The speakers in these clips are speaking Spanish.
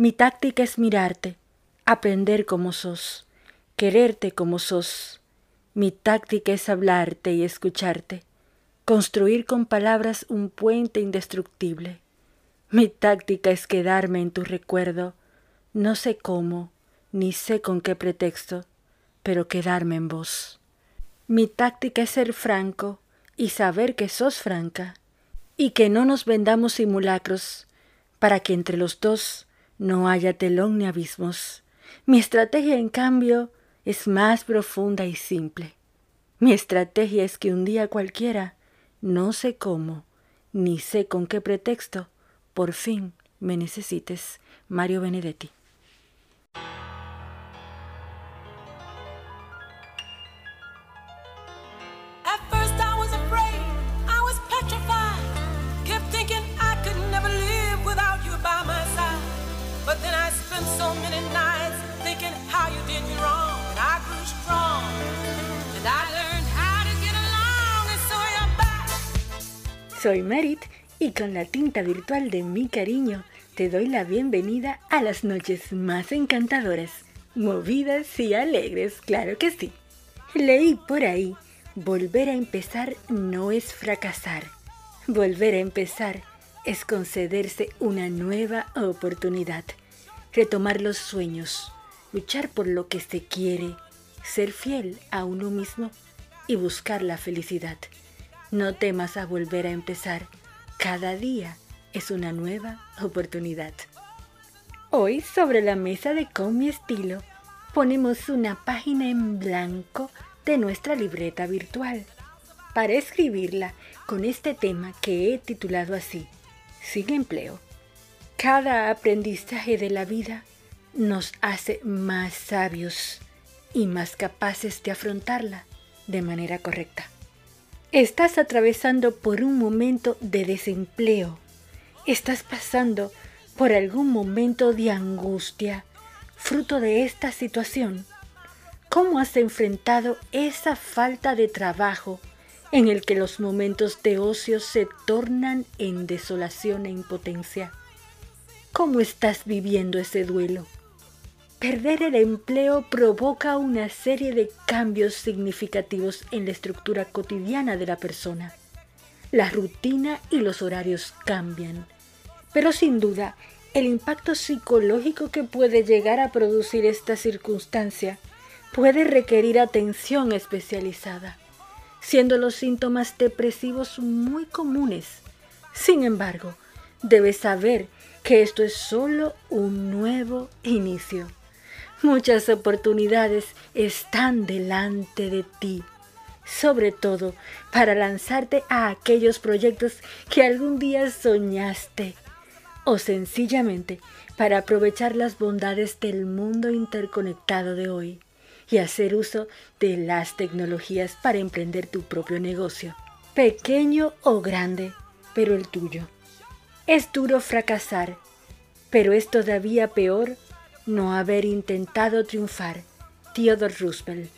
Mi táctica es mirarte, aprender como sos, quererte como sos. Mi táctica es hablarte y escucharte, construir con palabras un puente indestructible. Mi táctica es quedarme en tu recuerdo, no sé cómo, ni sé con qué pretexto, pero quedarme en vos. Mi táctica es ser franco y saber que sos franca, y que no nos vendamos simulacros, para que entre los dos no haya telón ni abismos. Mi estrategia, en cambio, es más profunda y simple. Mi estrategia es que un día cualquiera, no sé cómo, ni sé con qué pretexto, por fin me necesites, Mario Benedetti. Soy Merit y con la tinta virtual de mi cariño te doy la bienvenida a las noches más encantadoras, movidas y alegres, claro que sí. Leí por ahí, volver a empezar no es fracasar. Volver a empezar es concederse una nueva oportunidad, retomar los sueños, luchar por lo que se quiere, ser fiel a uno mismo y buscar la felicidad. No temas a volver a empezar. Cada día es una nueva oportunidad. Hoy sobre la mesa de Con mi estilo ponemos una página en blanco de nuestra libreta virtual para escribirla con este tema que he titulado así, sin empleo. Cada aprendizaje de la vida nos hace más sabios y más capaces de afrontarla de manera correcta. Estás atravesando por un momento de desempleo. Estás pasando por algún momento de angustia, fruto de esta situación. ¿Cómo has enfrentado esa falta de trabajo en el que los momentos de ocio se tornan en desolación e impotencia? ¿Cómo estás viviendo ese duelo? Perder el empleo provoca una serie de cambios significativos en la estructura cotidiana de la persona. La rutina y los horarios cambian, pero sin duda el impacto psicológico que puede llegar a producir esta circunstancia puede requerir atención especializada, siendo los síntomas depresivos muy comunes. Sin embargo, debes saber que esto es solo un nuevo inicio. Muchas oportunidades están delante de ti, sobre todo para lanzarte a aquellos proyectos que algún día soñaste o sencillamente para aprovechar las bondades del mundo interconectado de hoy y hacer uso de las tecnologías para emprender tu propio negocio, pequeño o grande, pero el tuyo. Es duro fracasar, pero es todavía peor no haber intentado triunfar. Theodore Roosevelt.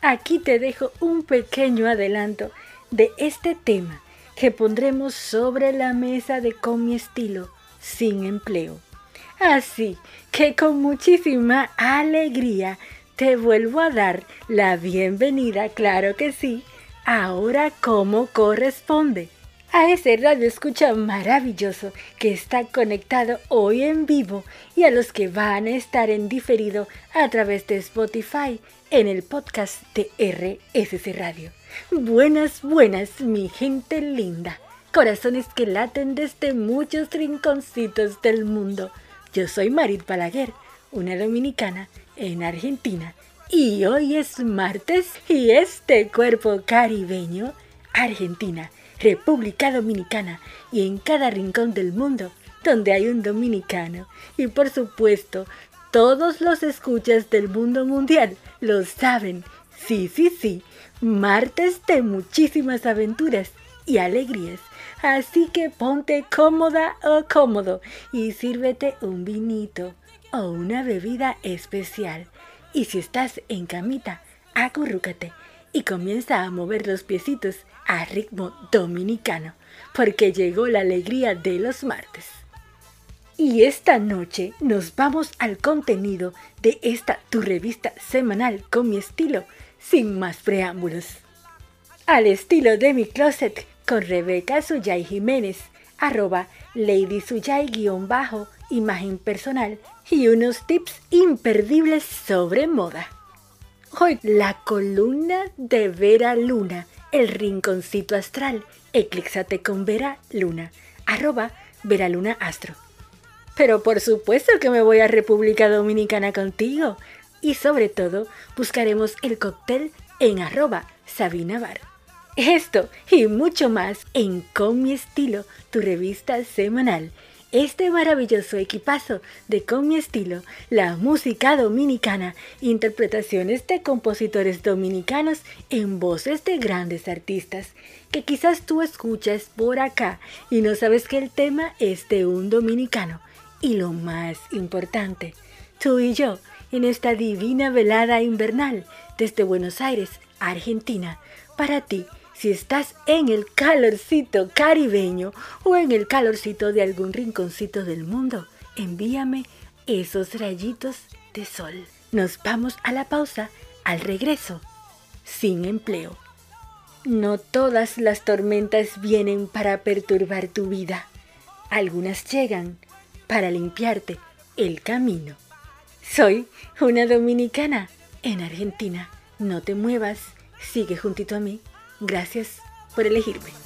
Aquí te dejo un pequeño adelanto de este tema que pondremos sobre la mesa de Con mi estilo sin empleo. Así que con muchísima alegría te vuelvo a dar la bienvenida, claro que sí, ahora como corresponde a ese radio escucha maravilloso que está conectado hoy en vivo y a los que van a estar en diferido a través de Spotify en el podcast de RSC Radio. Buenas, buenas, mi gente linda. Corazones que laten desde muchos rinconcitos del mundo. Yo soy Marit Balaguer, una dominicana en Argentina. Y hoy es martes y este cuerpo caribeño, Argentina, República Dominicana y en cada rincón del mundo donde hay un dominicano. Y por supuesto, todos los escuchas del mundo mundial lo saben. Sí, sí, sí, martes de muchísimas aventuras y alegrías. Así que ponte cómoda o cómodo y sírvete un vinito o una bebida especial. Y si estás en camita, acurrúcate y comienza a mover los piecitos a ritmo dominicano, porque llegó la alegría de los martes. Y esta noche nos vamos al contenido de esta tu revista semanal con mi estilo, sin más preámbulos. Al estilo de mi closet con Rebeca Suyay Jiménez, arroba Lady Suyay-bajo, imagen personal y unos tips imperdibles sobre moda. Hoy la columna de Vera Luna, el rinconcito astral, eclíxate con Vera Luna, arroba Vera Luna Astro. Pero por supuesto que me voy a República Dominicana contigo. Y sobre todo, buscaremos el cóctel en arroba Sabina Bar. Esto y mucho más en Con mi estilo, tu revista semanal. Este maravilloso equipazo de Con mi estilo, la música dominicana, interpretaciones de compositores dominicanos en voces de grandes artistas, que quizás tú escuchas por acá y no sabes que el tema es de un dominicano. Y lo más importante, tú y yo, en esta divina velada invernal desde Buenos Aires, Argentina, para ti, si estás en el calorcito caribeño o en el calorcito de algún rinconcito del mundo, envíame esos rayitos de sol. Nos vamos a la pausa, al regreso, sin empleo. No todas las tormentas vienen para perturbar tu vida. Algunas llegan para limpiarte el camino. Soy una dominicana en Argentina. No te muevas, sigue juntito a mí. Gracias por elegirme.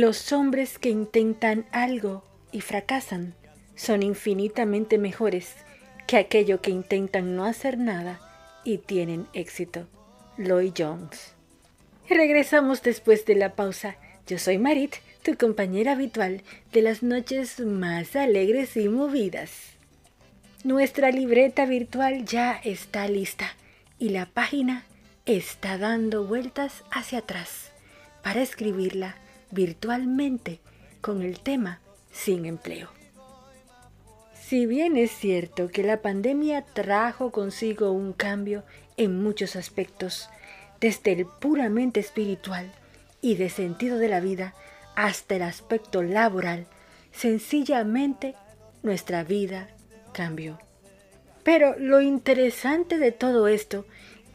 Los hombres que intentan algo y fracasan son infinitamente mejores que aquellos que intentan no hacer nada y tienen éxito. Lloyd Jones. Regresamos después de la pausa. Yo soy Marit, tu compañera habitual de las noches más alegres y movidas. Nuestra libreta virtual ya está lista y la página está dando vueltas hacia atrás para escribirla virtualmente con el tema sin empleo. Si bien es cierto que la pandemia trajo consigo un cambio en muchos aspectos, desde el puramente espiritual y de sentido de la vida hasta el aspecto laboral, sencillamente nuestra vida cambió. Pero lo interesante de todo esto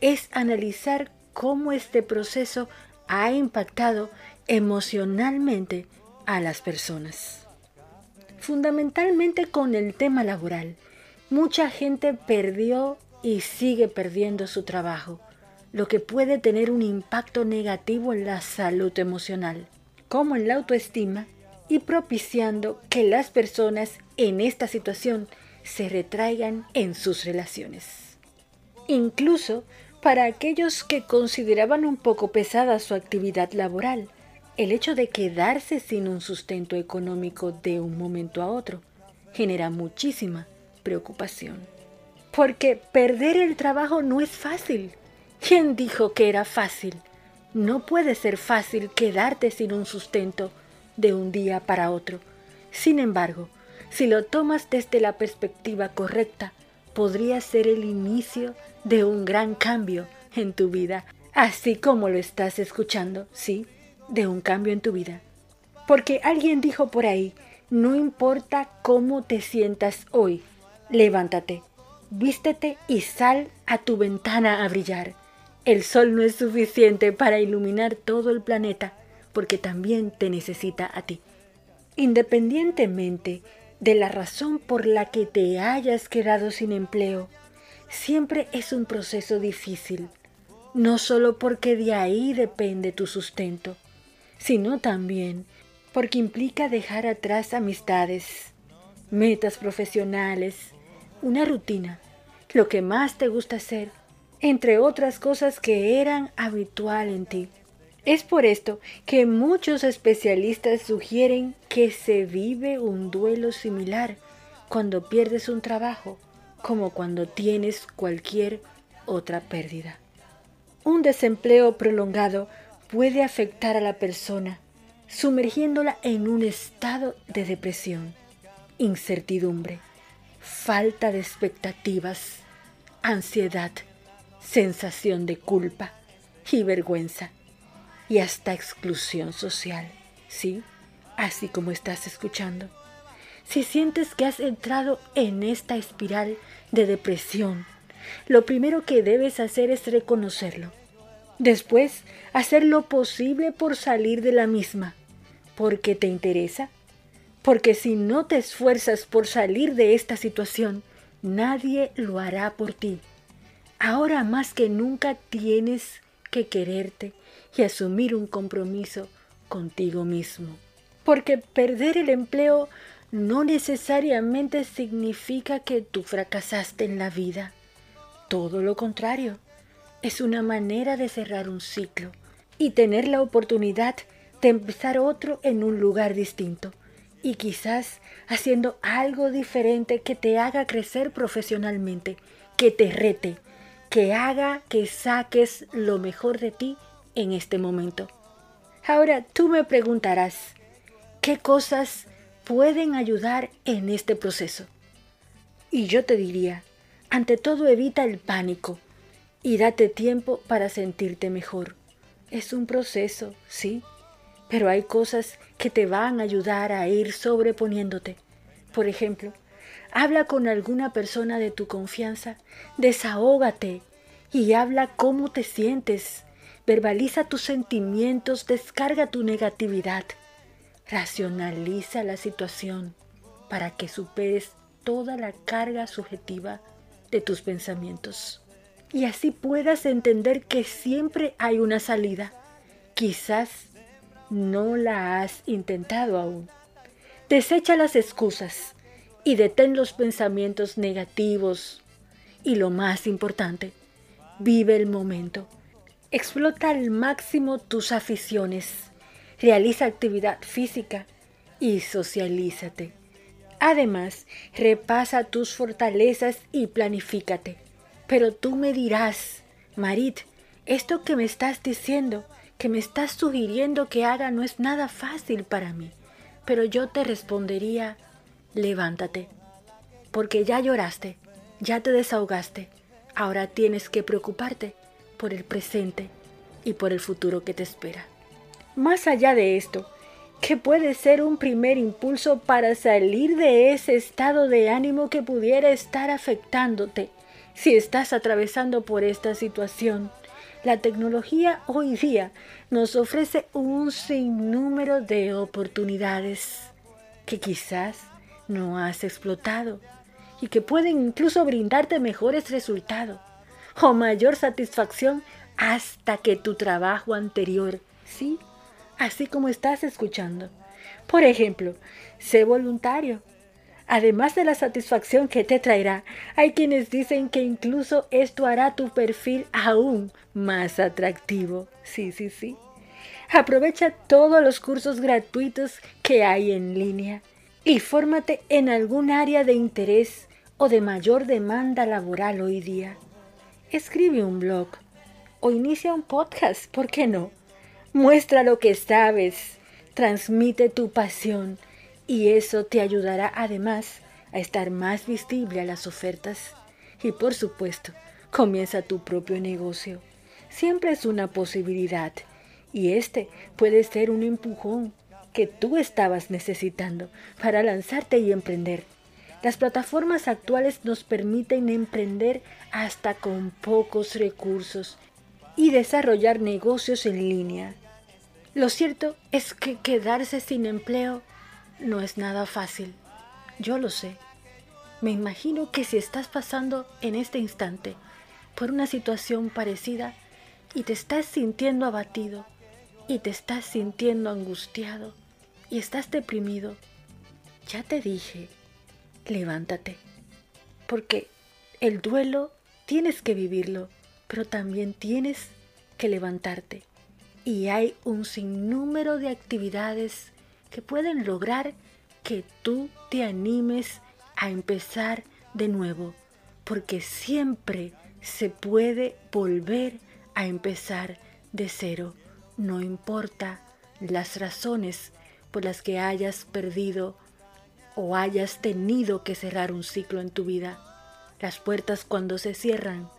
es analizar cómo este proceso ha impactado emocionalmente a las personas. Fundamentalmente con el tema laboral, mucha gente perdió y sigue perdiendo su trabajo, lo que puede tener un impacto negativo en la salud emocional, como en la autoestima, y propiciando que las personas en esta situación se retraigan en sus relaciones. Incluso para aquellos que consideraban un poco pesada su actividad laboral, el hecho de quedarse sin un sustento económico de un momento a otro genera muchísima preocupación. Porque perder el trabajo no es fácil. ¿Quién dijo que era fácil? No puede ser fácil quedarte sin un sustento de un día para otro. Sin embargo, si lo tomas desde la perspectiva correcta, podría ser el inicio de un gran cambio en tu vida, así como lo estás escuchando, ¿sí? De un cambio en tu vida. Porque alguien dijo por ahí, no importa cómo te sientas hoy, levántate, vístete y sal a tu ventana a brillar. El sol no es suficiente para iluminar todo el planeta, porque también te necesita a ti. Independientemente de la razón por la que te hayas quedado sin empleo, siempre es un proceso difícil, no solo porque de ahí depende tu sustento, sino también porque implica dejar atrás amistades, metas profesionales, una rutina, lo que más te gusta hacer, entre otras cosas que eran habitual en ti. Es por esto que muchos especialistas sugieren que se vive un duelo similar cuando pierdes un trabajo como cuando tienes cualquier otra pérdida. Un desempleo prolongado puede afectar a la persona, sumergiéndola en un estado de depresión, incertidumbre, falta de expectativas, ansiedad, sensación de culpa y vergüenza y hasta exclusión social, ¿sí? Así como estás escuchando. Si sientes que has entrado en esta espiral de depresión, lo primero que debes hacer es reconocerlo. Después, hacer lo posible por salir de la misma. porque te interesa? Porque si no te esfuerzas por salir de esta situación, nadie lo hará por ti. Ahora más que nunca tienes que quererte y asumir un compromiso contigo mismo. Porque perder el empleo no necesariamente significa que tú fracasaste en la vida. Todo lo contrario, es una manera de cerrar un ciclo y tener la oportunidad de empezar otro en un lugar distinto y quizás haciendo algo diferente que te haga crecer profesionalmente, que te rete, que haga que saques lo mejor de ti en este momento. Ahora tú me preguntarás, ¿qué cosas pueden ayudar en este proceso? Y yo te diría, ante todo evita el pánico y date tiempo para sentirte mejor. Es un proceso, sí, pero hay cosas que te van a ayudar a ir sobreponiéndote. Por ejemplo, habla con alguna persona de tu confianza, desahógate y habla cómo te sientes. Verbaliza tus sentimientos, descarga tu negatividad. Racionaliza la situación para que superes toda la carga subjetiva de tus pensamientos. Y así puedas entender que siempre hay una salida. Quizás no la has intentado aún. Desecha las excusas y detén los pensamientos negativos. Y lo más importante, vive el momento. Explota al máximo tus aficiones. Realiza actividad física y socialízate. Además, repasa tus fortalezas y planifícate. Pero tú me dirás, Marit, esto que me estás diciendo que me estás sugiriendo que haga no es nada fácil para mí. Pero yo te respondería, levántate, porque ya lloraste, ya te desahogaste, ahora tienes que preocuparte por el presente y por el futuro que te espera. Más allá de esto, ¿qué puede ser un primer impulso para salir de ese estado de ánimo que pudiera estar afectándote si estás atravesando por esta situación? La tecnología hoy día nos ofrece un sinnúmero de oportunidades que quizás no has explotado y que pueden incluso brindarte mejores resultados o mayor satisfacción hasta que tu trabajo anterior, sí, así como estás escuchando. Por ejemplo, sé voluntario Además de la satisfacción que te traerá, hay quienes dicen que incluso esto hará tu perfil aún más atractivo. Sí, sí, sí. Aprovecha todos los cursos gratuitos que hay en línea y fórmate en algún área de interés o de mayor demanda laboral hoy día. Escribe un blog o inicia un podcast, ¿por qué no? Muestra lo que sabes, transmite tu pasión y eso te ayudará además a estar más visible a las ofertas. Y por supuesto, comienza tu propio negocio. Siempre es una posibilidad y este puede ser un empujón que tú estabas necesitando para lanzarte y emprender. Las plataformas actuales nos permiten emprender hasta con pocos recursos y desarrollar negocios en línea. Lo cierto es que quedarse sin empleo no es nada fácil, yo lo sé, Me imagino que si estás pasando en este instante por una situación parecida y te estás sintiendo abatido y te estás sintiendo angustiado y estás deprimido, ya te dije, levántate, porque el duelo tienes que vivirlo, pero también tienes que levantarte. Y hay un sinnúmero de actividades que pueden lograr que tú te animes a empezar de nuevo, porque siempre se puede volver a empezar de cero, no importa las razones por las que hayas perdido o hayas tenido que cerrar un ciclo en tu vida. Las puertas cuando se cierran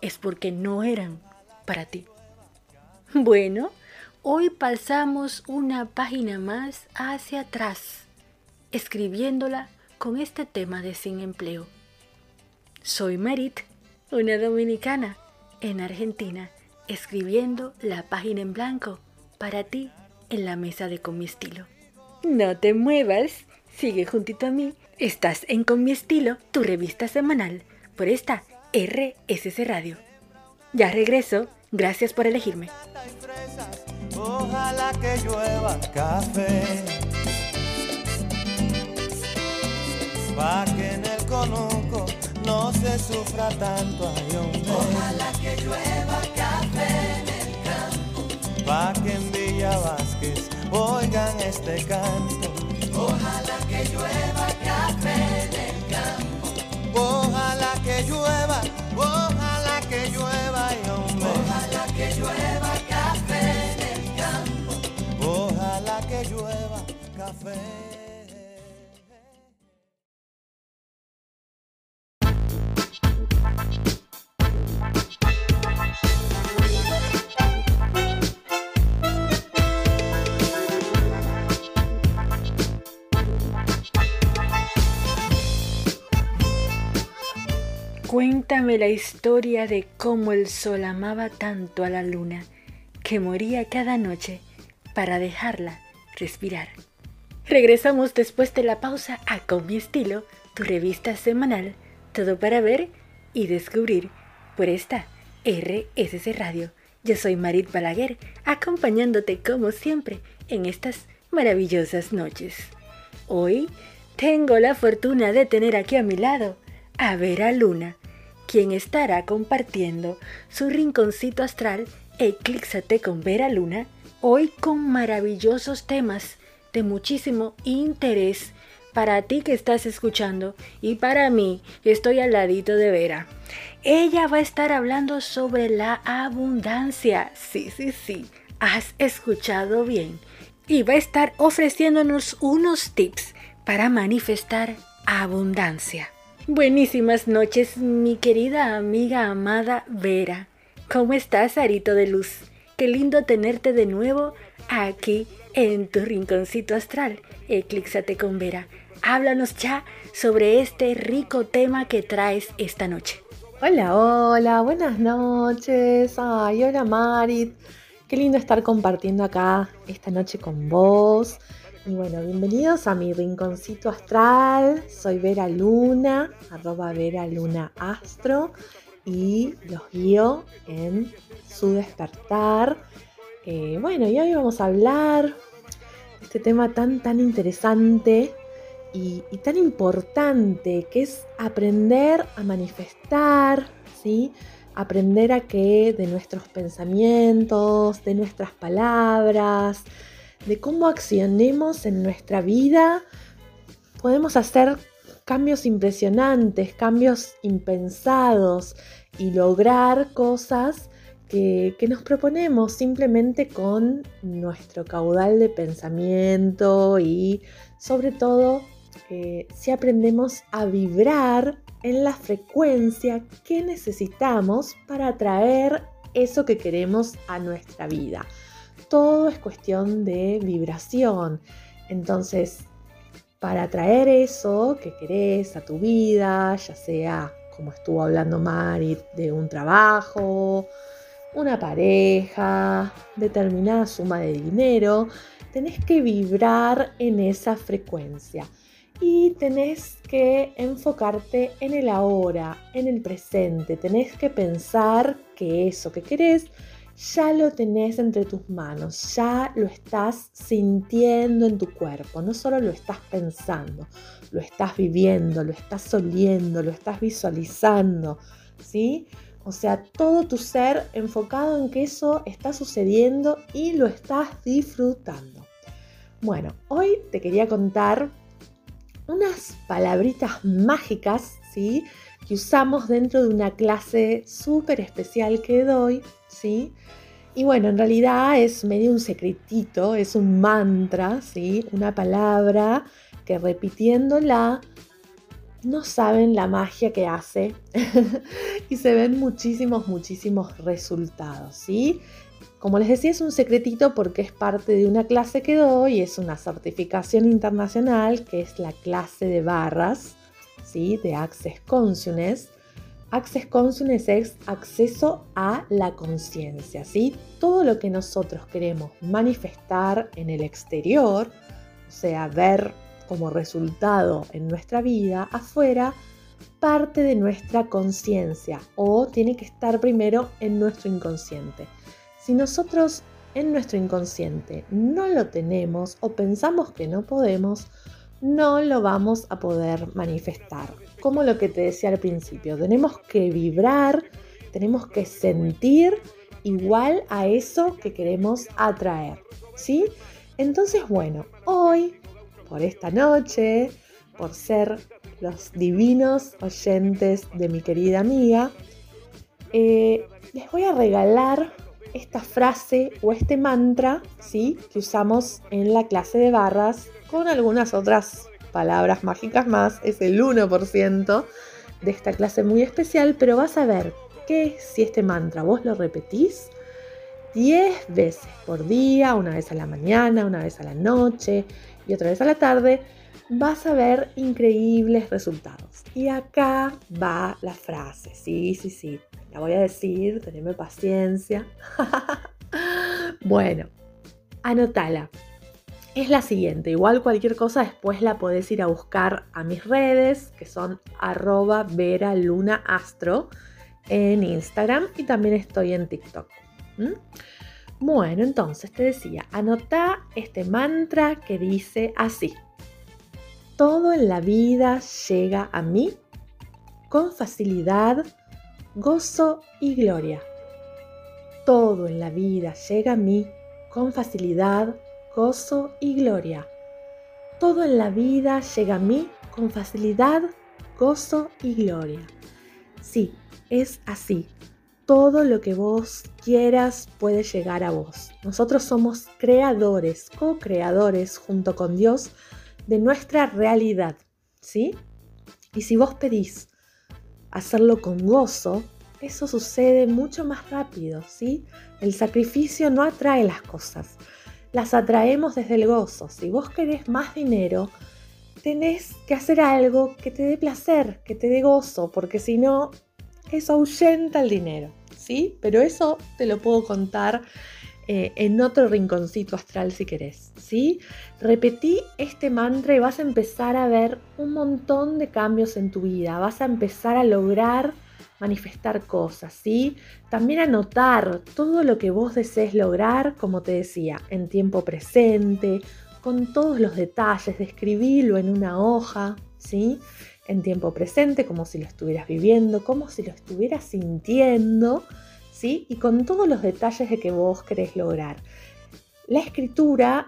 es porque no eran para ti. Bueno, hoy pasamos una página más hacia atrás, escribiéndola con este tema de sin empleo. Soy Merit, una dominicana en Argentina, escribiendo la página en blanco para ti en la mesa de Con mi estilo. No te muevas, sigue juntito a mí. Estás en Con mi estilo, tu revista semanal, por esta RSC Radio. Ya regreso, gracias por elegirme. Ojalá que llueva café. Pa' que en el conuco no se sufra tanto ay, hombre. Ojalá que llueva café en el campo. Pa' que en Villa Vázquez oigan este canto. Ojalá que llueva café en el campo. Ojalá que llueva, ojalá que llueva Cuéntame la historia de cómo el sol amaba tanto a la luna que moría cada noche para dejarla respirar. Regresamos después de la pausa a Con mi estilo, tu revista semanal, todo para ver y descubrir por esta RSC Radio. Yo soy Marit Balaguer, acompañándote como siempre en estas maravillosas noches. Hoy tengo la fortuna de tener aquí a mi lado a Vera Luna, quien estará compartiendo su rinconcito astral Eclíxate con Vera Luna, hoy con maravillosos temas de muchísimo interés para ti que estás escuchando y para mí que estoy al ladito de Vera. Ella va a estar hablando sobre la abundancia. Sí, sí, sí, has escuchado bien. Y va a estar ofreciéndonos unos tips para manifestar abundancia. Buenísimas noches, mi querida amiga amada Vera. ¿Cómo estás, Arito de Luz? Qué lindo tenerte de nuevo aquí en tu rinconcito astral. Eclíxate con Vera. Háblanos ya sobre este rico tema que traes esta noche. Hola, hola, buenas noches. Ay, hola Marit. Qué lindo estar compartiendo acá esta noche con vos. Y bueno, bienvenidos a mi rinconcito astral. Soy Vera Luna, arroba Vera Luna Astro. Y los guío en su despertar. Eh, bueno, y hoy vamos a hablar de este tema tan, tan interesante y, y tan importante que es aprender a manifestar, ¿sí? Aprender a que de nuestros pensamientos, de nuestras palabras, de cómo accionemos en nuestra vida, podemos hacer cambios impresionantes, cambios impensados y lograr cosas que, nos proponemos simplemente con nuestro caudal de pensamiento y sobre todo eh, si aprendemos a vibrar en la frecuencia que necesitamos para atraer eso que queremos a nuestra vida todo es cuestión de vibración. Entonces, para atraer eso que querés a tu vida, ya sea como estuvo hablando Mari, de un trabajo, una pareja, determinada suma de dinero, tenés que vibrar en esa frecuencia. y tenés que enfocarte en el ahora, en el presente. Tenés que pensar que eso que querés ya lo tenés entre tus manos, ya lo estás sintiendo en tu cuerpo, no solo lo estás pensando, lo estás viviendo, lo estás oliendo, lo estás visualizando, ¿sí? O sea, todo tu ser enfocado en que eso está sucediendo y lo estás disfrutando. Bueno, hoy te quería contar unas palabritas mágicas, ¿sí? Que usamos dentro de una clase súper especial que doy, ¿sí? Y bueno, en realidad es medio un secretito, es un mantra, ¿sí? Una palabra que repitiéndola no saben la magia que hace y se ven muchísimos, muchísimos resultados, ¿sí? Como les decía, es un secretito porque es parte de una clase que doy, es una certificación internacional que es la clase de barras, ¿sí? De Access Consciousness. Access Consciousness es acceso a la conciencia, ¿sí? Todo lo que nosotros queremos manifestar en el exterior, o sea, ver como resultado en nuestra vida afuera parte de nuestra conciencia o tiene que estar primero en nuestro inconsciente. Si nosotros en nuestro inconsciente no lo tenemos o pensamos que no podemos, no lo vamos a poder manifestar. Como lo que te decía al principio, tenemos que vibrar, tenemos que sentir igual a eso que queremos atraer, ¿sí? Entonces, bueno, hoy por esta noche, por ser los divinos oyentes de mi querida amiga, eh, les voy a regalar esta frase o este mantra ¿sí? que usamos en la clase de barras con algunas otras palabras mágicas más. Es el 1% de esta clase muy especial, pero vas a ver que si este mantra vos lo repetís 10 veces por día, una vez a la mañana, una vez a la noche, y otra vez a la tarde, vas a ver increíbles resultados. Y acá va la frase, sí, sí, sí, la voy a decir, teneme paciencia. bueno, anótala. Es la siguiente, igual cualquier cosa después la podés ir a buscar a mis redes, que son arroba Vera Luna Astro en Instagram y también estoy en TikTok. Bueno, entonces te decía, anota este mantra que dice así. Todo en la vida llega a mí con facilidad, gozo y gloria. Todo en la vida llega a mí con facilidad, gozo y gloria. Todo en la vida llega a mí con facilidad, gozo y gloria. Sí, es así todo lo que vos quieras puede llegar a vos. Nosotros somos creadores, co-creadores junto con Dios de nuestra realidad, ¿sí? Y si vos pedís hacerlo con gozo, eso sucede mucho más rápido, ¿sí? El sacrificio no atrae las cosas, las atraemos desde el gozo. Si vos querés más dinero, tenés que hacer algo que te dé placer, que te dé gozo, porque si no, eso ahuyenta el dinero. ¿Sí? Pero eso te lo puedo contar eh, en otro rinconcito astral si querés, ¿sí? Repetí este mantra y vas a empezar a ver un montón de cambios en tu vida, vas a empezar a lograr manifestar cosas, ¿sí? También anotar todo lo que vos desees lograr, como te decía, en tiempo presente, con todos los detalles, describirlo en una hoja, ¿sí? En tiempo presente, como si lo estuvieras viviendo, como si lo estuvieras sintiendo, ¿sí? Y con todos los detalles de que vos querés lograr. La escritura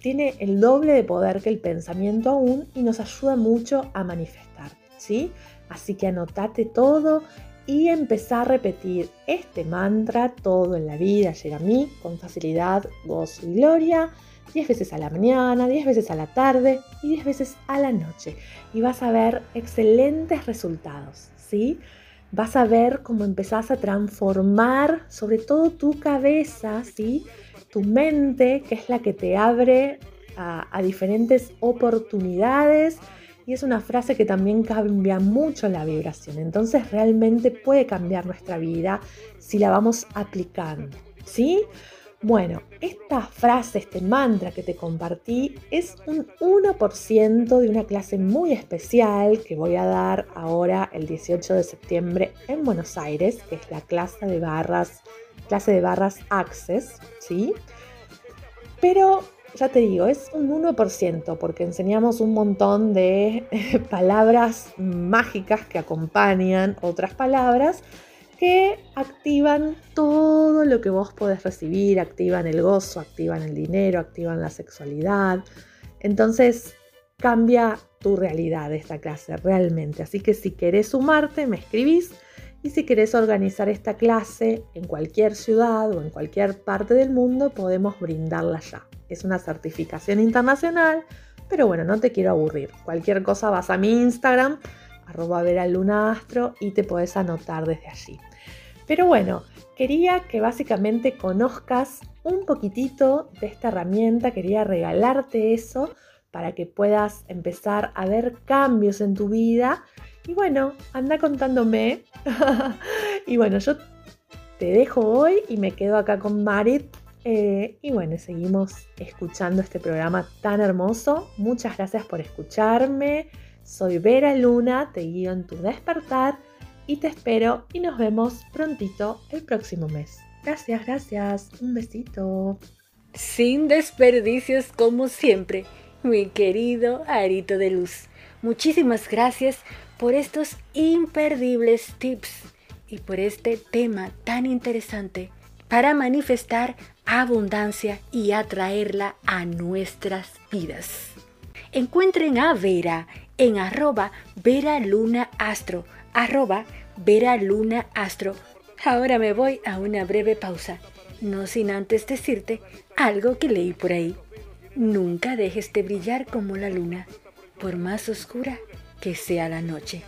tiene el doble de poder que el pensamiento aún y nos ayuda mucho a manifestar, ¿sí? Así que anotate todo y empezá a repetir este mantra todo en la vida llega a mí con facilidad, gozo y gloria 10 veces a la mañana, 10 veces a la tarde y 10 veces a la noche. Y vas a ver excelentes resultados, ¿sí? Vas a ver cómo empezás a transformar sobre todo tu cabeza, ¿sí? Tu mente, que es la que te abre a, a diferentes oportunidades. Y es una frase que también cambia mucho la vibración. Entonces realmente puede cambiar nuestra vida si la vamos aplicando, ¿sí? Bueno, esta frase, este mantra que te compartí es un 1% de una clase muy especial que voy a dar ahora el 18 de septiembre en Buenos Aires, que es la clase de barras, clase de barras Access, ¿sí? Pero ya te digo, es un 1% porque enseñamos un montón de palabras mágicas que acompañan otras palabras que activan todo lo que vos podés recibir, activan el gozo, activan el dinero, activan la sexualidad. Entonces cambia tu realidad esta clase realmente. Así que si querés sumarte, me escribís. Y si querés organizar esta clase en cualquier ciudad o en cualquier parte del mundo, podemos brindarla ya. Es una certificación internacional, pero bueno, no te quiero aburrir. Cualquier cosa vas a mi Instagram, arroba veralunastro, y te podés anotar desde allí. Pero bueno, quería que básicamente conozcas un poquitito de esta herramienta, quería regalarte eso para que puedas empezar a ver cambios en tu vida. Y bueno, anda contándome. y bueno, yo te dejo hoy y me quedo acá con Marit. Eh, y bueno, seguimos escuchando este programa tan hermoso. Muchas gracias por escucharme. Soy Vera Luna, te guío en tu despertar y te espero y nos vemos prontito el próximo mes. Gracias, gracias. Un besito. Sin desperdicios como siempre, mi querido Arito de Luz. Muchísimas gracias por estos imperdibles tips y por este tema tan interesante para manifestar abundancia y atraerla a nuestras vidas. Encuentren a Vera en arroba Vera Luna Astro arroba Vera Luna Astro. Ahora me voy a una breve pausa, no sin antes decirte algo que leí por ahí. Nunca dejes de brillar como la luna, por más oscura que sea la noche.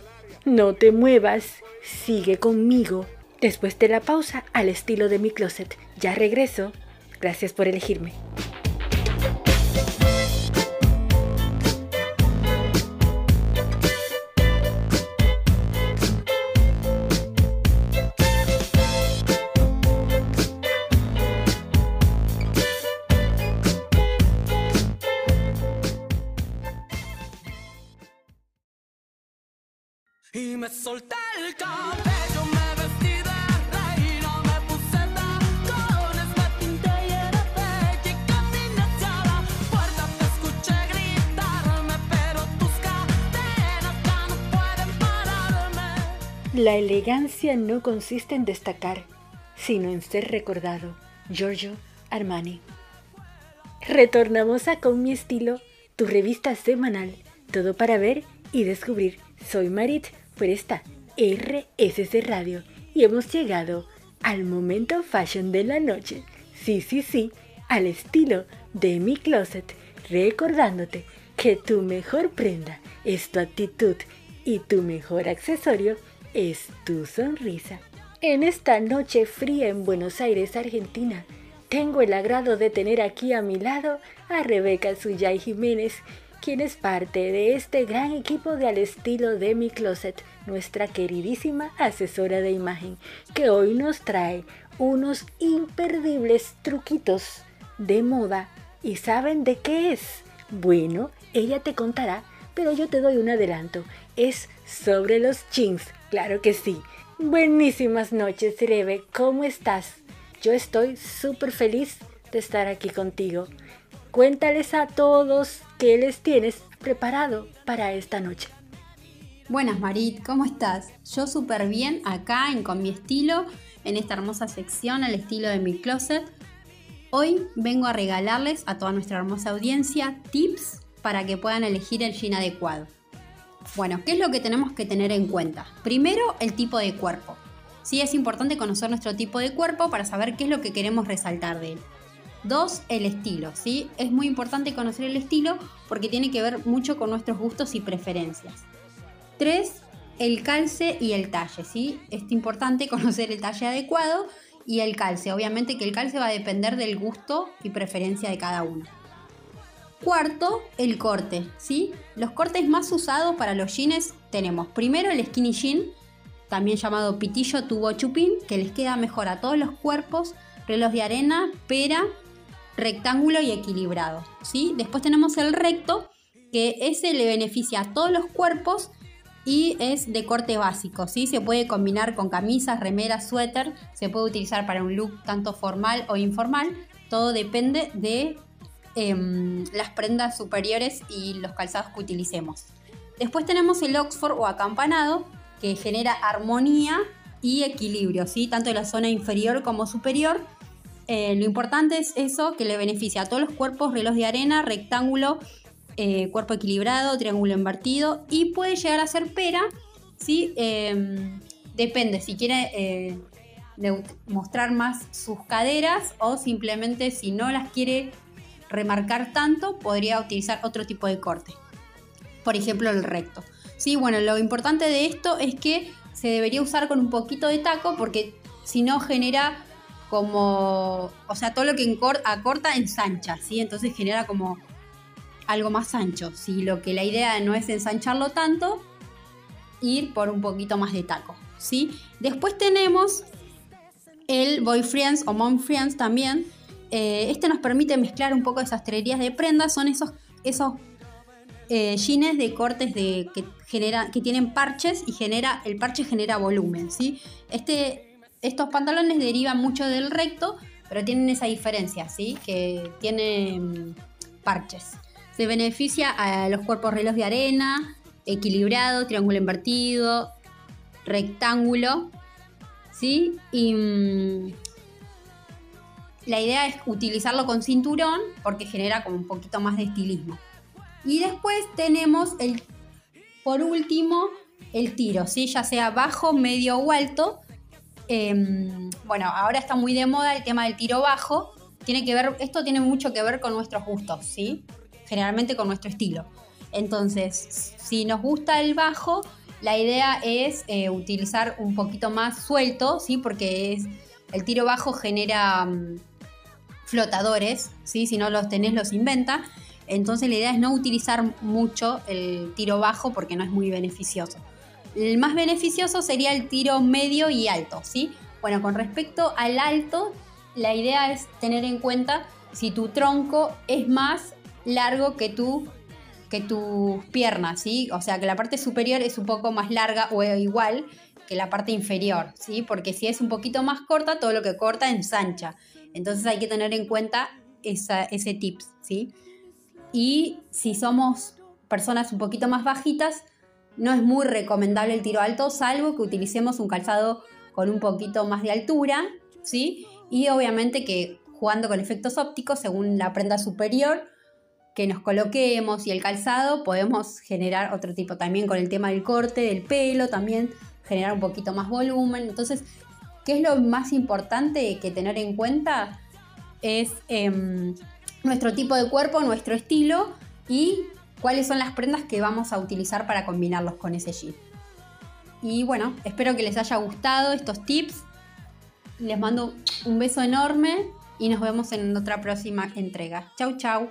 No te muevas, sigue conmigo. Después de la pausa, al estilo de mi closet. Ya regreso. Gracias por elegirme. Me solté el cabello, me vestí de reina, me puse tacones, me pinté y era bella y caminé hacia la puerta. Te escuché gritarme, pero tus cadenas ya no pueden pararme. La elegancia no consiste en destacar, sino en ser recordado. Giorgio Armani. Retornamos a Con mi estilo, tu revista semanal, todo para ver y descubrir. Soy Marit por esta RSC Radio y hemos llegado al momento fashion de la noche. Sí, sí, sí, al estilo de mi closet, recordándote que tu mejor prenda es tu actitud y tu mejor accesorio es tu sonrisa. En esta noche fría en Buenos Aires, Argentina, tengo el agrado de tener aquí a mi lado a Rebeca Suyay Jiménez, quien es parte de este gran equipo de Al estilo de mi closet, nuestra queridísima asesora de imagen, que hoy nos trae unos imperdibles truquitos de moda. ¿Y saben de qué es? Bueno, ella te contará, pero yo te doy un adelanto. Es sobre los jeans, claro que sí. Buenísimas noches, Rebe, ¿cómo estás? Yo estoy súper feliz de estar aquí contigo. Cuéntales a todos qué les tienes preparado para esta noche. Buenas Marit, ¿cómo estás? Yo súper bien acá en Con mi estilo, en esta hermosa sección al estilo de mi closet. Hoy vengo a regalarles a toda nuestra hermosa audiencia tips para que puedan elegir el jean adecuado. Bueno, ¿qué es lo que tenemos que tener en cuenta? Primero, el tipo de cuerpo. Sí, es importante conocer nuestro tipo de cuerpo para saber qué es lo que queremos resaltar de él. Dos, el estilo, ¿sí? Es muy importante conocer el estilo porque tiene que ver mucho con nuestros gustos y preferencias. Tres, el calce y el talle, ¿sí? Es importante conocer el talle adecuado y el calce. Obviamente que el calce va a depender del gusto y preferencia de cada uno. Cuarto, el corte, ¿sí? Los cortes más usados para los jeans tenemos primero el skinny jean, también llamado pitillo tubo chupín, que les queda mejor a todos los cuerpos reloj de arena, pera, rectángulo y equilibrado. ¿sí? Después tenemos el recto, que ese le beneficia a todos los cuerpos y es de corte básico. ¿sí? Se puede combinar con camisas, remeras, suéter, se puede utilizar para un look tanto formal o informal. Todo depende de em, las prendas superiores y los calzados que utilicemos. Después tenemos el Oxford o acampanado, que genera armonía y equilibrio, ¿sí? tanto en la zona inferior como superior. Eh, lo importante es eso, que le beneficia a todos los cuerpos, reloj de arena, rectángulo, eh, cuerpo equilibrado, triángulo invertido y puede llegar a ser pera, ¿sí? Eh, depende si quiere eh, mostrar más sus caderas o simplemente si no las quiere remarcar tanto, podría utilizar otro tipo de corte. Por ejemplo, el recto. Sí, bueno, lo importante de esto es que se debería usar con un poquito de taco porque si no genera como, o sea, todo lo que acorta ensancha, ¿sí? Entonces genera como algo más ancho. Si lo que la idea no es ensancharlo tanto, ir por un poquito más de taco, ¿sí? Después tenemos el boyfriends o momfriends también. Eh, este nos permite mezclar un poco de sastrerías de prendas. Son esos, esos eh, jeans de cortes de, que, genera, que tienen parches y genera, el parche genera volumen, ¿sí? Este, estos pantalones derivan mucho del recto, pero tienen esa diferencia, ¿sí? Que tienen parches. Se beneficia a los cuerpos reloj de arena, equilibrado, triángulo invertido, rectángulo, ¿sí? Y mm, la idea es utilizarlo con cinturón porque genera como un poquito más de estilismo. Y después tenemos el, por último, el tiro, ¿sí? Ya sea bajo, medio o alto. Em, bueno, ahora está muy de moda el tema del tiro bajo. Tiene que ver, esto tiene mucho que ver con nuestros gustos, ¿sí? Generalmente con nuestro estilo. Entonces, si nos gusta el bajo, la idea es eh, utilizar un poquito más suelto, ¿sí? Porque es, el tiro bajo genera mm, flotadores, ¿sí? Si no los tenés, los inventa. Entonces la idea es no utilizar mucho el tiro bajo porque no es muy beneficioso. El más beneficioso sería el tiro medio y alto, ¿sí? Bueno, con respecto al alto, la idea es tener en cuenta si tu tronco es más largo que tu que tus piernas, ¿sí? O sea, que la parte superior es un poco más larga o igual que la parte inferior, ¿sí? Porque si es un poquito más corta, todo lo que corta ensancha. Entonces hay que tener en cuenta esa- ese tips, ¿sí? Y si somos personas un poquito más bajitas, no es muy recomendable el tiro alto, salvo que utilicemos un calzado con un poquito más de altura, ¿sí? Y obviamente que jugando con efectos ópticos, según la prenda superior que nos coloquemos y el calzado, podemos generar otro tipo también con el tema del corte, del pelo, también generar un poquito más volumen. Entonces, ¿qué es lo más importante que tener en cuenta? Es em, nuestro tipo de cuerpo, nuestro estilo y cuáles son las prendas que vamos a utilizar para combinarlos con ese jean. Y bueno, espero que les haya gustado estos tips. Les mando un beso enorme y nos vemos en otra próxima entrega. Chau, chau.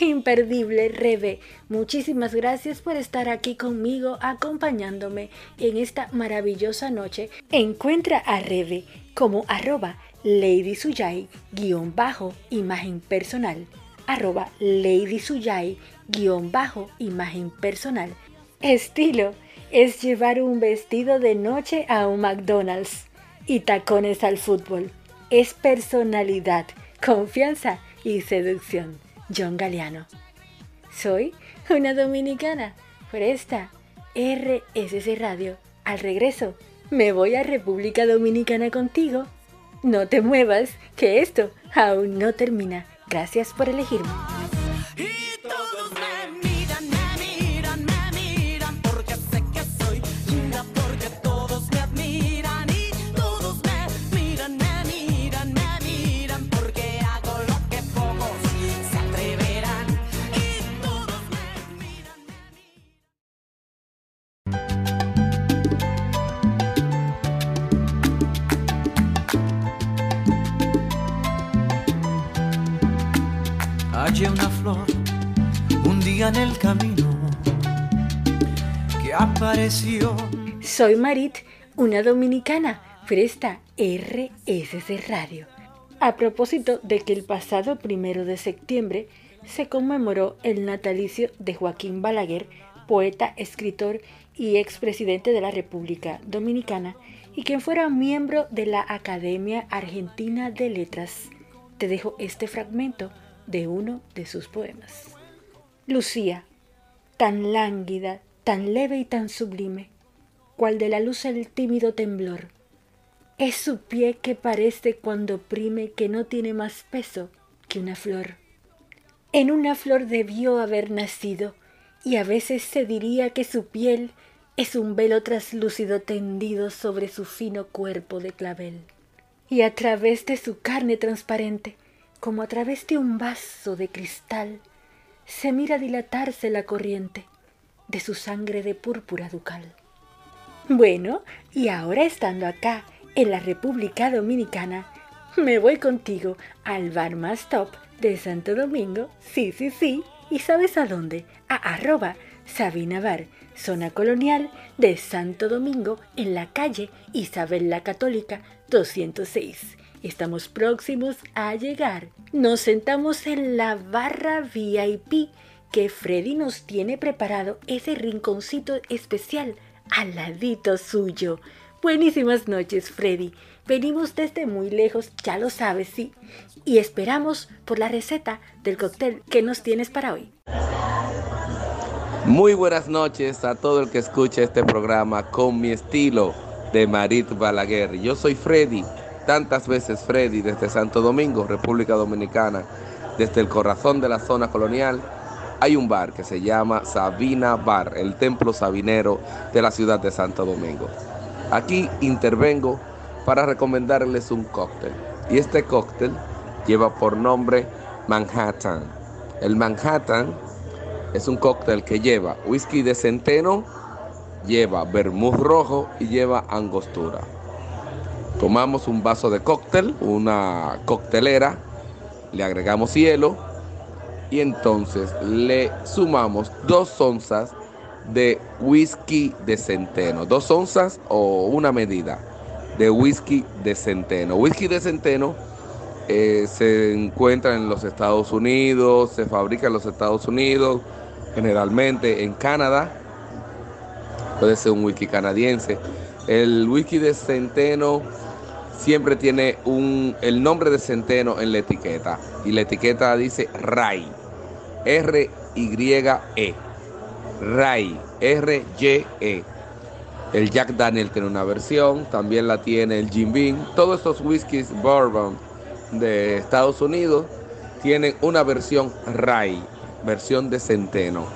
Imperdible, Rebe. Muchísimas gracias por estar aquí conmigo, acompañándome en esta maravillosa noche. Encuentra a Rebe como arroba Lady Suyai guion bajo imagen personal. Arroba guion bajo imagen personal. Estilo es llevar un vestido de noche a un McDonald's y tacones al fútbol. Es personalidad, confianza y seducción. John Galeano. Soy una dominicana por esta RSC Radio. Al regreso, me voy a República Dominicana contigo. No te muevas, que esto aún no termina. Gracias por elegirme. Un día en el camino. Soy Marit, una dominicana por esta RSC Radio. a propósito de que el pasado primero de septiembre se conmemoró el natalicio de Joaquín Balaguer, poeta, escritor y expresidente de la República Dominicana y quien fuera miembro de la Academia Argentina de Letras. Te dejo este fragmento de uno de sus poemas. Lucía, tan lánguida, tan leve y tan sublime, cual de la luz el tímido temblor, es su pie que parece cuando oprime que no tiene más peso que una flor. En una flor debió haber nacido, y a veces se diría que su piel es un velo traslúcido tendido sobre su fino cuerpo de clavel. Y a través de su carne transparente, como a través de un vaso de cristal, se mira dilatarse la corriente de su sangre de púrpura ducal. Bueno, y ahora estando acá, en la República Dominicana, me voy contigo al bar más top de Santo Domingo, sí, sí, sí, y sabes a dónde, a arroba Sabina Bar, zona colonial de Santo Domingo, en la calle Isabel la Católica 206. Estamos próximos a llegar. Nos sentamos en la barra VIP que Freddy nos tiene preparado ese rinconcito especial al ladito suyo. Buenísimas noches, Freddy. Venimos desde muy lejos, ya lo sabes, sí. Y esperamos por la receta del cóctel que nos tienes para hoy. Muy buenas noches a todo el que escucha este programa con mi estilo de Marit Balaguer. Yo soy Freddy, tantas veces Freddy desde Santo Domingo, República Dominicana, desde el corazón de la zona colonial. Hay un bar que se llama Sabina Bar, el templo sabinero de la ciudad de Santo Domingo. Aquí intervengo para recomendarles un cóctel. Y este cóctel lleva por nombre Manhattan. El Manhattan es un cóctel que lleva whisky de centeno, lleva vermouth rojo y lleva angostura. Tomamos un vaso de cóctel, una coctelera, le agregamos hielo y entonces le sumamos dos onzas de whisky de centeno. Dos onzas o una medida de whisky de centeno. Whisky de centeno eh, se encuentra en los Estados Unidos, se fabrica en los Estados Unidos, generalmente en Canadá. Puede ser un whisky canadiense. El whisky de centeno siempre tiene un, el nombre de centeno en la etiqueta. Y la etiqueta dice RAI. R-Y-E. RAI. R-Y-E. El Jack Daniel tiene una versión, también la tiene el Jim Beam. Todos estos whiskies bourbon de Estados Unidos tienen una versión RAI, versión de centeno.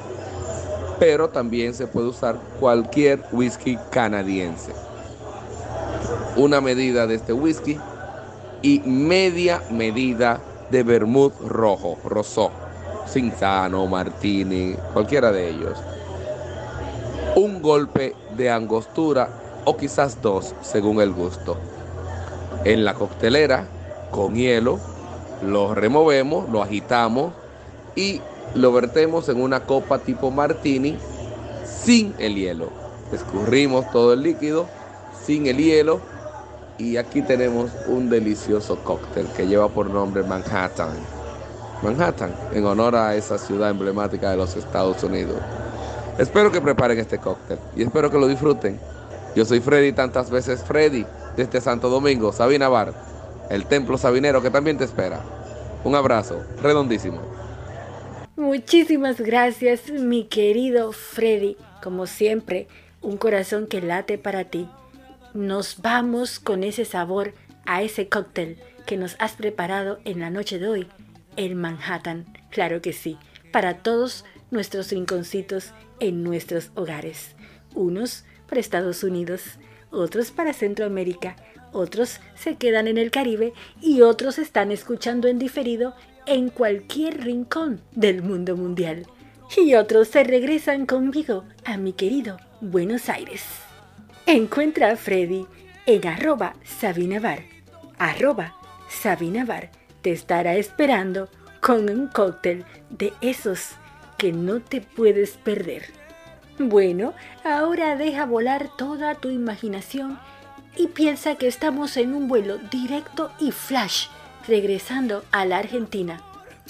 Pero también se puede usar cualquier whisky canadiense. Una medida de este whisky y media medida de vermouth rojo, rosó, Cinzano, Martini, cualquiera de ellos. Un golpe de angostura o quizás dos, según el gusto. En la coctelera, con hielo, lo removemos, lo agitamos y lo vertemos en una copa tipo martini sin el hielo. Escurrimos todo el líquido sin el hielo y aquí tenemos un delicioso cóctel que lleva por nombre Manhattan. Manhattan, en honor a esa ciudad emblemática de los Estados Unidos. Espero que preparen este cóctel y espero que lo disfruten. Yo soy Freddy, tantas veces Freddy, desde Santo Domingo, Sabina Bar, el templo sabinero que también te espera. Un abrazo, redondísimo. Muchísimas gracias, mi querido Freddy. Como siempre, un corazón que late para ti. Nos vamos con ese sabor a ese cóctel que nos has preparado en la noche de hoy, el Manhattan. Claro que sí, para todos nuestros rinconcitos en nuestros hogares. Unos para Estados Unidos, otros para Centroamérica, otros se quedan en el Caribe y otros están escuchando en diferido en cualquier rincón del mundo mundial. Y otros se regresan conmigo a mi querido Buenos Aires. Encuentra a Freddy en arroba Sabinabar. Arroba Sabinabar te estará esperando con un cóctel de esos que no te puedes perder. Bueno, ahora deja volar toda tu imaginación y piensa que estamos en un vuelo directo y flash regresando a la Argentina.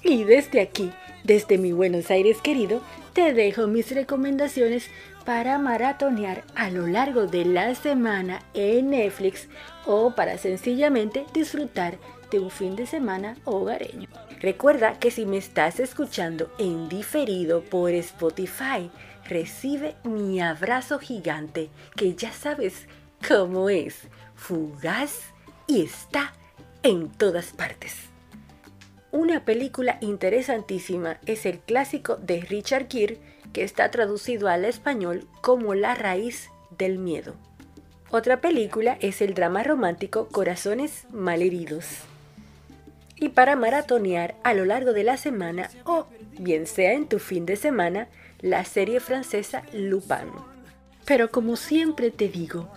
Y desde aquí, desde mi Buenos Aires querido, te dejo mis recomendaciones para maratonear a lo largo de la semana en Netflix o para sencillamente disfrutar de un fin de semana hogareño. Recuerda que si me estás escuchando en diferido por Spotify, recibe mi abrazo gigante que ya sabes cómo es, fugaz y está en todas partes. Una película interesantísima es el clásico de Richard Gere que está traducido al español como La raíz del miedo. Otra película es el drama romántico Corazones malheridos. Y para maratonear a lo largo de la semana o bien sea en tu fin de semana, la serie francesa Lupin. Pero como siempre te digo,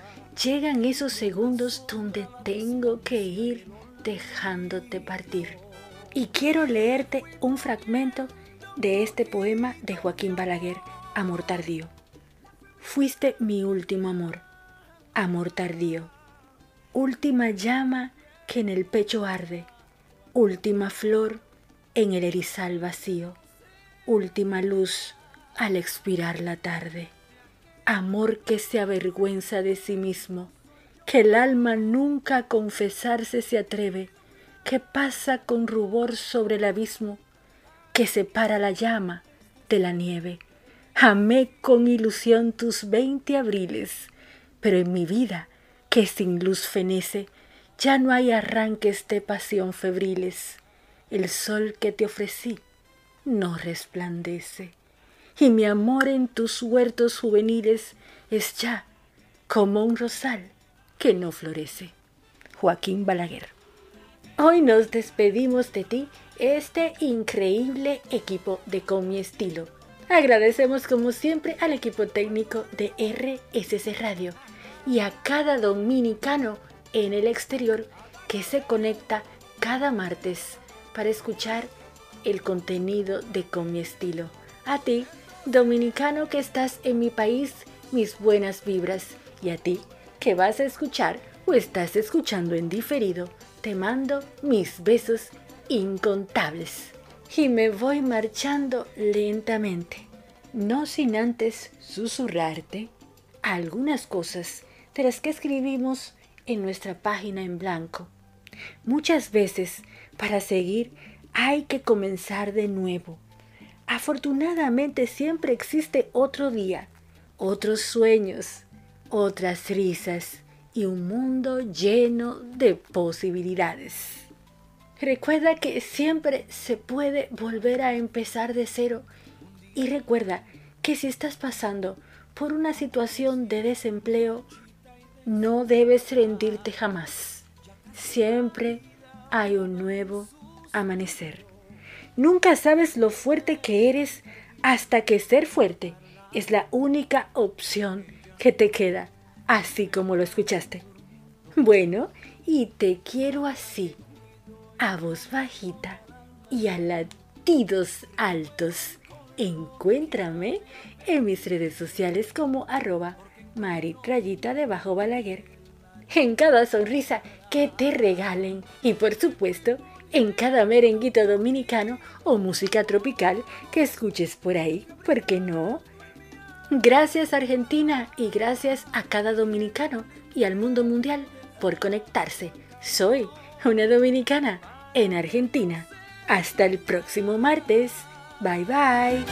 llegan esos segundos donde tengo que ir dejándote partir. Y quiero leerte un fragmento de este poema de Joaquín Balaguer, Amor tardío. Fuiste mi último amor, amor tardío, última llama que en el pecho arde, última flor en el erizal vacío, última luz al expirar la tarde. Amor que se avergüenza de sí mismo, que el alma nunca a confesarse se atreve, que pasa con rubor sobre el abismo, que separa la llama de la nieve. Amé con ilusión tus veinte abriles, pero en mi vida, que sin luz fenece, ya no hay arranques de pasión febriles. El sol que te ofrecí no resplandece, y mi amor en tus huertos juveniles es ya como un rosal que no florece. Joaquín Balaguer. Hoy nos despedimos de ti, este increíble equipo de Con mi estilo. Agradecemos como siempre al equipo técnico de RSC Radio y a cada dominicano en el exterior que se conecta cada martes para escuchar el contenido de Con mi estilo. A ti, dominicano que estás en mi país, mis buenas vibras. Y a ti, que vas a escuchar o estás escuchando en diferido, te mando mis besos incontables. Y me voy marchando lentamente, no sin antes susurrarte algunas cosas de las que escribimos en nuestra página en blanco. Muchas veces, para seguir, hay que comenzar de nuevo. Afortunadamente siempre existe otro día, otros sueños, otras risas y un mundo lleno de posibilidades. Recuerda que siempre se puede volver a empezar de cero y recuerda que si estás pasando por una situación de desempleo, no debes rendirte jamás. Siempre hay un nuevo amanecer. Nunca sabes lo fuerte que eres hasta que ser fuerte es la única opción que te queda, así como lo escuchaste. Bueno, y te quiero así, a voz bajita y a latidos altos. Encuéntrame en mis redes sociales como arroba maritrayita de bajo balaguer. En cada sonrisa que te regalen y por supuesto en cada merenguito dominicano o música tropical que escuches por ahí, ¿por qué no? Gracias Argentina y gracias a cada dominicano y al mundo mundial por conectarse. Soy una dominicana en Argentina. Hasta el próximo martes. Bye bye.